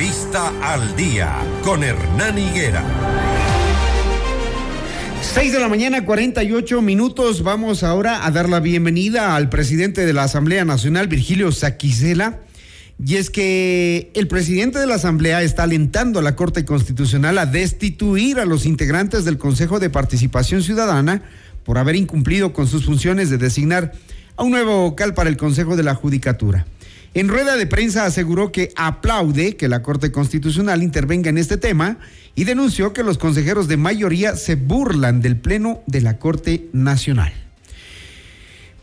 Entrevista al día con Hernán Higuera. 6 de la mañana, 48 minutos. Vamos ahora a dar la bienvenida al presidente de la Asamblea Nacional, Virgilio Saquicela. Y es que el presidente de la Asamblea está alentando a la Corte Constitucional a destituir a los integrantes del Consejo de Participación Ciudadana por haber incumplido con sus funciones de designar a un nuevo vocal para el Consejo de la Judicatura. En rueda de prensa aseguró que aplaude que la Corte Constitucional intervenga en este tema y denunció que los consejeros de mayoría se burlan del Pleno de la Corte Nacional.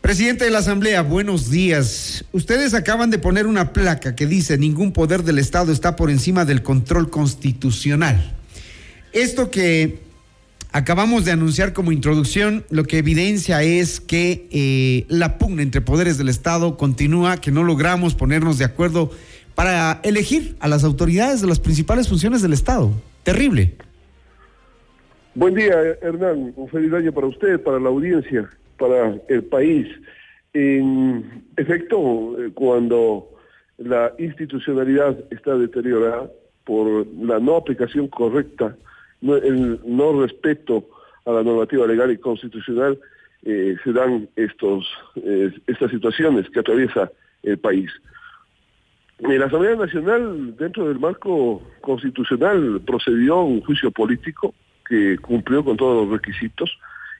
Presidente de la Asamblea, buenos días. Ustedes acaban de poner una placa que dice ningún poder del Estado está por encima del control constitucional. Esto que acabamos de anunciar como introducción, lo que evidencia es que eh, la pugna entre poderes del Estado continúa, que no logramos ponernos de acuerdo para elegir a las autoridades de las principales funciones del Estado. Terrible. Buen día, Hernán. Un feliz año para usted, para la audiencia para el país. En efecto, eh, cuando la institucionalidad está deteriorada por la no aplicación correcta, no respeto a la normativa legal y constitucional, eh, se dan estos, eh, estas situaciones que atraviesa el país. La Asamblea Nacional, dentro del marco constitucional, procedió a un juicio político que cumplió con todos los requisitos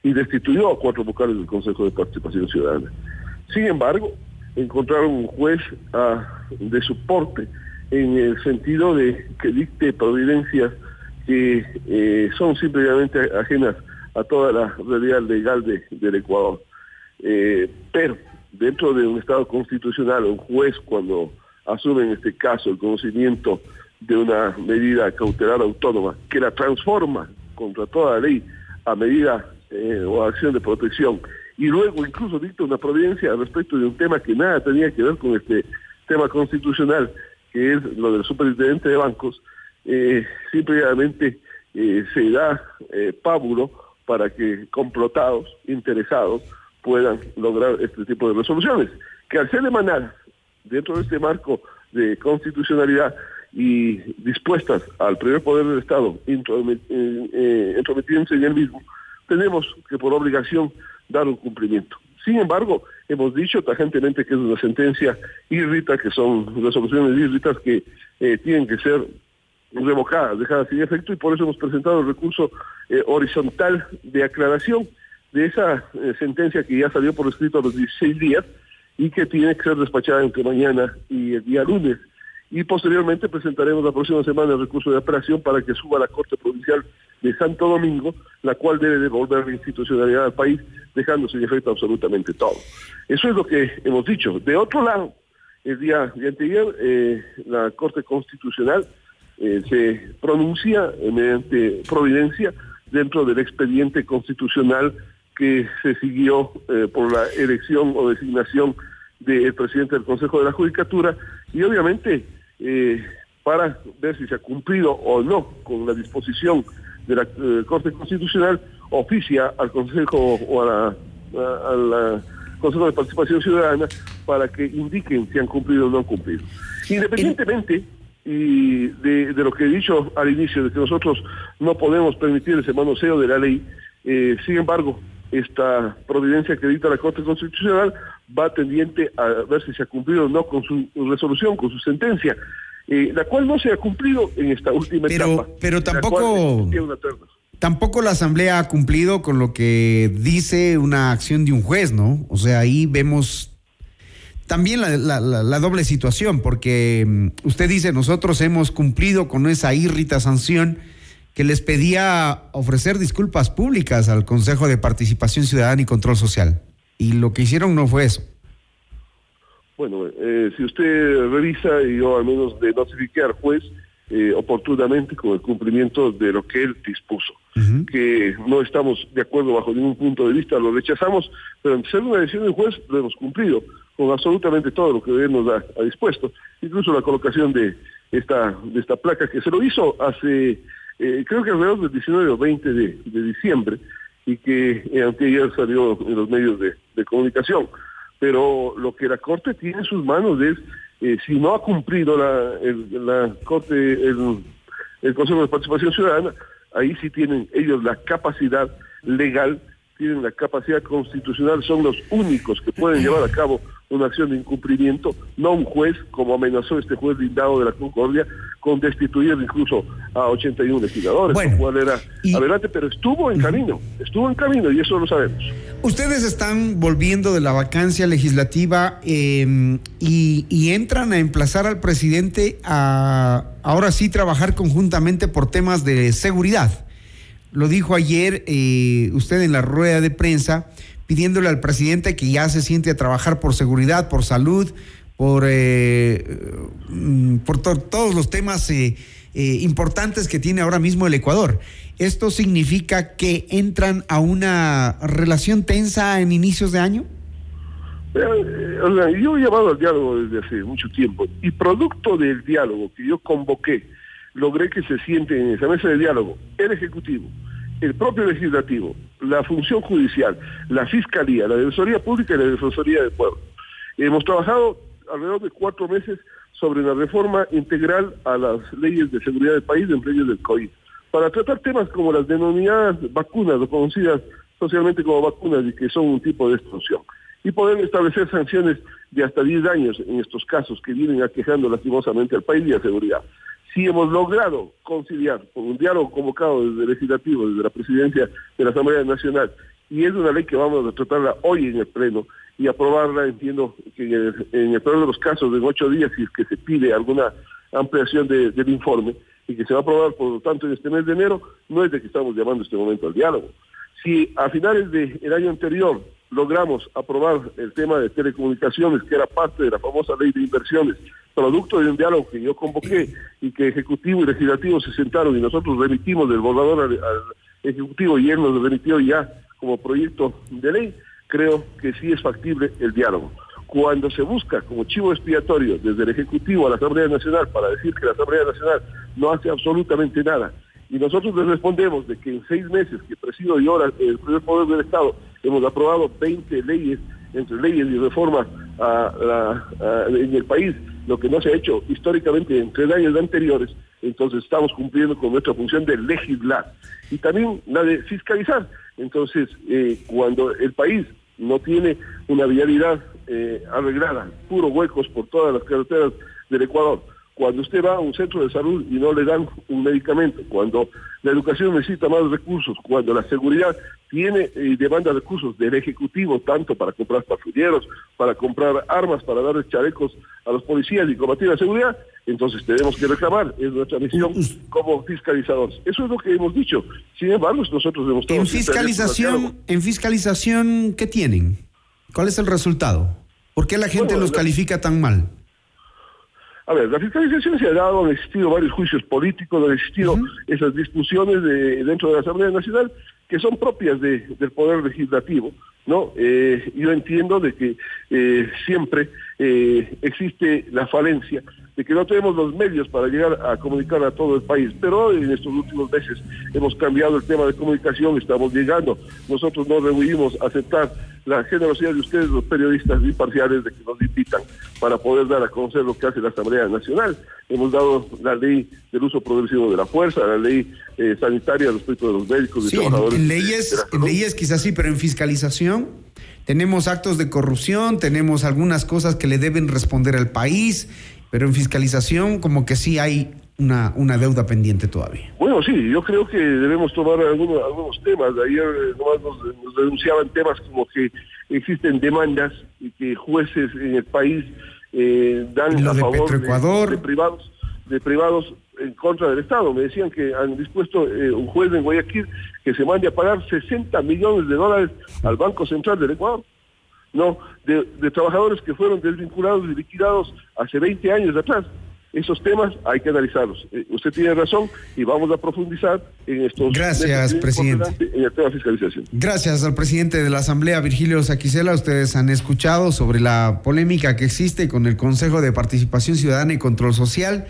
y destituyó a cuatro vocales del Consejo de Participación Ciudadana. Sin embargo, encontraron un juez ah, de soporte en el sentido de que dicte providencias que eh, son simplemente ajenas a toda la realidad legal del Ecuador. Eh, pero dentro de un Estado constitucional, un juez cuando asume en este caso el conocimiento de una medida cautelar autónoma que la transforma contra toda ley a medida eh, o acción de protección y luego incluso dicta una providencia respecto de un tema que nada tenía que ver con este tema constitucional, que es lo del superintendente de bancos, eh, eh, se da eh, pábulo para que complotados, interesados, puedan lograr este tipo de resoluciones, que al ser emanadas dentro de este marco de constitucionalidad y dispuestas al primer poder del Estado, intrometiéndose en el mismo, tenemos que por obligación dar un cumplimiento. Sin embargo, hemos dicho tajantemente que es una sentencia irrita, que son resoluciones irritas que eh, tienen que ser revocadas, dejadas sin efecto, y por eso hemos presentado el recurso eh, horizontal de aclaración de esa eh, sentencia que ya salió por escrito a los 16 días y que tiene que ser despachada entre mañana y el día lunes y posteriormente presentaremos la próxima semana el recurso de apelación para que suba a la Corte Provincial de Santo Domingo, la cual debe devolver la institucionalidad al país, dejando sin efecto absolutamente todo. Eso es lo que hemos dicho. De otro lado, el día de anterior, eh, la Corte Constitucional eh, se pronuncia mediante providencia dentro del expediente constitucional que se siguió eh, por la elección o designación del presidente del Consejo de la Judicatura y obviamente eh, para ver si se ha cumplido o no con la disposición de la eh, Corte Constitucional, oficia al Consejo o a la, Consejo de Participación Ciudadana para que indiquen si han cumplido o no han cumplido. Independientemente y de, lo que he dicho al inicio, de que nosotros no podemos permitir ese manoseo de la ley, eh, sin embargo, esta providencia que dicta la Corte Constitucional va tendiente a ver si se ha cumplido o no con su resolución, con su sentencia, eh, la cual no se ha cumplido en esta última etapa. Pero tampoco, tampoco la Asamblea ha cumplido con lo que dice una acción de un juez, ¿no? O sea, ahí vemos también la, doble situación, porque mm, usted dice, nosotros hemos cumplido con esa irrita sanción que les pedía ofrecer disculpas públicas al Consejo de Participación Ciudadana y Control Social. Y lo que hicieron no fue eso. Bueno, eh, si usted revisa, y yo al menos de notifiqué al juez eh, oportunamente con el cumplimiento de lo que él dispuso, que no estamos de acuerdo bajo ningún punto de vista, lo rechazamos, pero en ser una decisión del juez lo hemos cumplido con absolutamente todo lo que nos ha, ha dispuesto, incluso la colocación de esta, de esta placa que se lo hizo hace eh, creo que alrededor del 19 o 20 de, diciembre, y que eh, ayer salió en los medios de, comunicación. Pero lo que la Corte tiene en sus manos es eh, si no ha cumplido la, la Corte, el, el Consejo de Participación Ciudadana, ahí sí tienen ellos la capacidad legal, tienen la capacidad constitucional, son los únicos que pueden llevar a cabo una acción de incumplimiento, no un juez, como amenazó este juez blindado de la Concordia, con destituir incluso a 81 legisladores, Bueno, lo cual era y- adelante, pero estuvo en camino, estuvo en camino y eso lo sabemos. Ustedes están volviendo de la vacancia legislativa eh, y, y entran a emplazar al presidente a ahora sí trabajar conjuntamente por temas de seguridad. Lo dijo ayer eh, usted en la rueda de prensa, pidiéndole al presidente que ya se siente a trabajar por seguridad, por salud, por, eh, mm, por to- todos los temas eh, eh, importantes que tiene ahora mismo el Ecuador. ¿Esto significa que entran a una relación tensa en inicios de año? Eh, sea, yo he llamado al diálogo desde hace mucho tiempo y producto del diálogo que yo convoqué, logré que se siente en esa mesa de diálogo el Ejecutivo, el propio Legislativo, la función judicial, la Fiscalía, la Defensoría Pública y la Defensoría del Pueblo. Hemos trabajado alrededor de cuatro meses sobre la reforma integral a las leyes de seguridad del país, entre ellos del COVID, para tratar temas como las denominadas vacunas, o conocidas socialmente como vacunas y que son un tipo de extorsión y poder establecer sanciones de hasta 10 años en estos casos que vienen aquejando lastimosamente al país y a seguridad. Si hemos logrado conciliar con un diálogo convocado desde el legislativo, desde la presidencia de la Asamblea Nacional, y es una ley que vamos a tratarla hoy en el Pleno y aprobarla, entiendo que en el, en de los casos, en ocho días, si es que se pide alguna ampliación de- del informe, y que se va a aprobar, por lo tanto, en este mes de enero, no es de que estamos llamando este momento al diálogo. Si a finales del año anterior logramos aprobar el tema de telecomunicaciones, que era parte de la famosa ley de inversiones, producto de un diálogo que yo convoqué y que Ejecutivo y Legislativo se sentaron y nosotros remitimos del borrador al, Ejecutivo y él nos remitió ya como proyecto de ley, creo que sí es factible el diálogo. Cuando se busca como chivo expiatorio desde el Ejecutivo a la Asamblea Nacional para decir que la Asamblea Nacional no hace absolutamente nada, y nosotros les respondemos de que en seis meses que presido yo el primer poder del Estado hemos aprobado 20 leyes, entre leyes y reformas en el país, lo que no se ha hecho históricamente en tres años anteriores, entonces estamos cumpliendo con nuestra función de legislar y también la de fiscalizar. Entonces, eh, cuando el país no tiene una vialidad eh, arreglada, puro huecos por todas las carreteras del Ecuador, cuando usted va a un centro de salud y no le dan un medicamento, cuando la educación necesita más recursos, cuando la seguridad tiene y demanda recursos del Ejecutivo, tanto para comprar patrulleros, para comprar armas, para darles chalecos a los policías y combatir la seguridad, entonces tenemos que reclamar, es nuestra misión como fiscalizadores. Eso es lo que hemos dicho. Sin embargo, nosotros hemos En fiscalización, en fiscalización, ¿qué tienen? ¿Cuál es el resultado? ¿Por qué la gente Bueno, los la- califica tan mal? A ver, la fiscalización se ha dado, han existido varios juicios políticos, han existido esas discusiones de- dentro de la Asamblea Nacional que son propias de- del Poder Legislativo, ¿no? Eh, yo entiendo de que eh, siempre eh, existe la falencia de que no tenemos los medios para llegar a comunicar a todo el país, pero en estos últimos meses hemos cambiado el tema de comunicación, estamos llegando, nosotros no rehuimos aceptar la generosidad de ustedes, los periodistas imparciales, de que nos invitan para poder dar a conocer lo que hace la Asamblea Nacional. Hemos dado la ley del uso progresivo de la fuerza, la ley eh, sanitaria respecto de los médicos y Sí, trabajadores. en leyes, en leyes quizás sí, pero en fiscalización tenemos actos de corrupción, tenemos algunas cosas que le deben responder al país, pero en fiscalización como que sí hay una, una deuda pendiente todavía. Bueno, sí, yo creo que debemos tomar algunos, algunos temas. Ayer eh, nomás nos, nos denunciaban temas como que existen demandas y que jueces en el país eh, dan Lo a de favor Petroecuador. de privados de privados en contra del Estado. Me decían que han dispuesto eh, un juez en Guayaquil que se mande a pagar 60 millones de dólares al Banco Central del Ecuador. No, de, de trabajadores que fueron desvinculados y liquidados hace 20 años atrás. Esos temas hay que analizarlos. Eh, usted tiene razón y vamos a profundizar en estos Gracias, presidente. en el tema de fiscalización. Gracias al presidente de la Asamblea, Virgilio Saquicela. Ustedes han escuchado sobre la polémica que existe con el Consejo de Participación Ciudadana y Control Social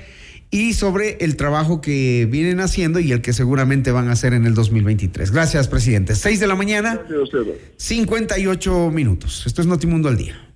y sobre el trabajo que vienen haciendo y el que seguramente van a hacer en el 2023. Gracias, presidente. Seis de la mañana, Gracias a usted. 58 minutos. Esto es Notimundo al Día.